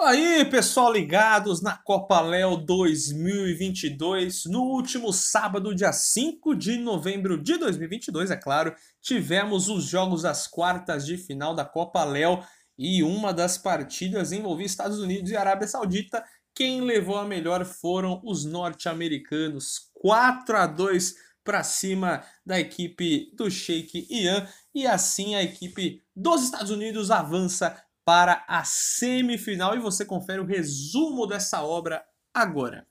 Fala aí, pessoal ligados na Copa Léo 2022. No último sábado, dia 5 de novembro de 2022, é claro, tivemos os jogos das quartas de final da Copa Léo e uma das partidas envolvia Estados Unidos e Arábia Saudita. Quem levou a melhor foram os norte-americanos, 4 a 2 para cima da equipe do Sheikh Ian e assim a equipe dos Estados Unidos avança para a semifinal e você confere o resumo dessa obra agora.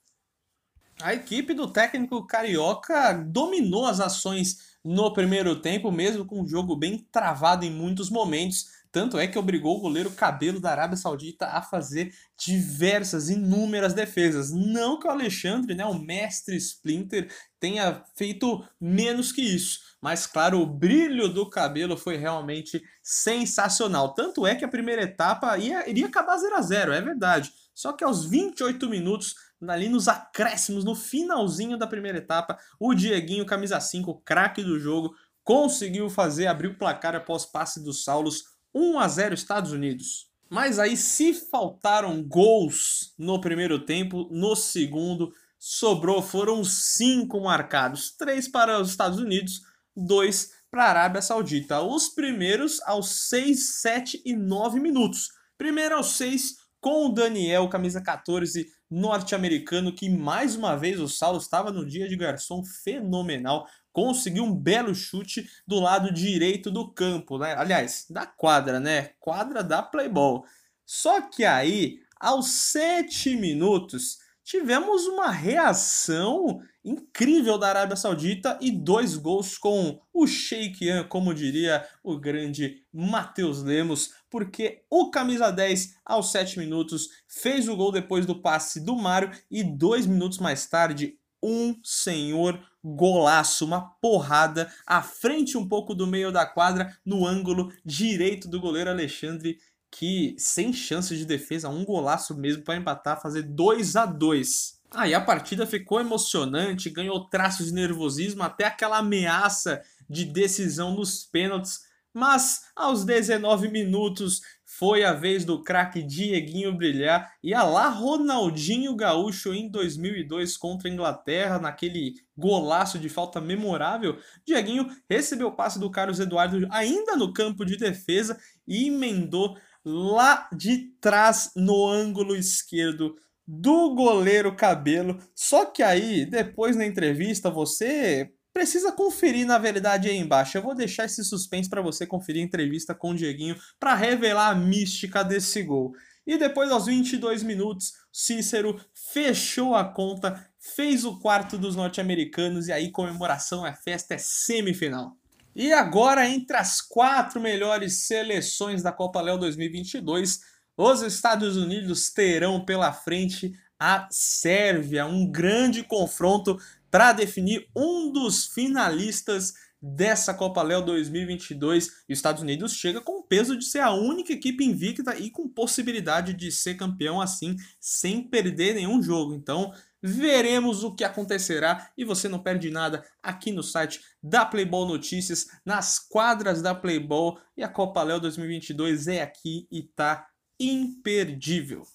A equipe do técnico carioca dominou as ações no primeiro tempo, mesmo com um jogo bem travado em muitos momentos. Tanto é que obrigou o goleiro Cabelo da Arábia Saudita a fazer diversas, inúmeras defesas. Não que o Alexandre, né, o mestre Splinter, tenha feito menos que isso. Mas, claro, o brilho do cabelo foi realmente sensacional. Tanto é que a primeira etapa ia, iria acabar 0 a 0 é verdade. Só que aos 28 minutos, ali nos acréscimos, no finalzinho da primeira etapa, o Dieguinho, camisa 5, craque do jogo, conseguiu fazer abrir o placar após passe dos Saulos 1 a 0 Estados Unidos. Mas aí, se faltaram gols no primeiro tempo, no segundo sobrou, foram cinco marcados: três para os Estados Unidos, dois para a Arábia Saudita. Os primeiros aos 6, 7 e 9 minutos. Primeiro aos 6, com o Daniel, camisa 14, norte-americano, que mais uma vez o Saulo estava no dia de garçom fenomenal, conseguiu um belo chute do lado direito do campo, né? Aliás, da quadra, né? Quadra da Playboy. Só que aí, aos 7 minutos, tivemos uma reação incrível da Arábia Saudita e dois gols com o Sheikh como diria o grande Matheus Lemos, porque o camisa 10 aos 7 minutos fez o gol depois do passe do Mário e dois minutos mais tarde um senhor golaço, uma porrada à frente um pouco do meio da quadra no ângulo direito do goleiro Alexandre que sem chances de defesa, um golaço mesmo para empatar, fazer 2 a 2 Aí a partida ficou emocionante, ganhou traços de nervosismo, até aquela ameaça de decisão nos pênaltis. Mas aos 19 minutos foi a vez do craque Dieguinho brilhar e a lá Ronaldinho Gaúcho em 2002 contra a Inglaterra, naquele golaço de falta memorável. Dieguinho recebeu o passe do Carlos Eduardo ainda no campo de defesa e emendou lá de trás no ângulo esquerdo do goleiro Cabelo. Só que aí, depois na entrevista, você precisa conferir na verdade aí embaixo. Eu vou deixar esse suspense para você conferir a entrevista com o Dieguinho para revelar a mística desse gol. E depois, aos 22 minutos, Cícero fechou a conta, fez o quarto dos norte-americanos e aí comemoração, é festa, é semifinal. E agora, entre as quatro melhores seleções da Copa Léo 2022, os Estados Unidos terão pela frente a Sérvia, um grande confronto para definir um dos finalistas dessa Copa Léo 2022. E os Estados Unidos chega com o peso de ser a única equipe invicta e com possibilidade de ser campeão assim, sem perder nenhum jogo. Então, veremos o que acontecerá e você não perde nada aqui no site da Playboy Notícias, nas quadras da Playboy. E a Copa Léo 2022 é aqui e tá imperdível.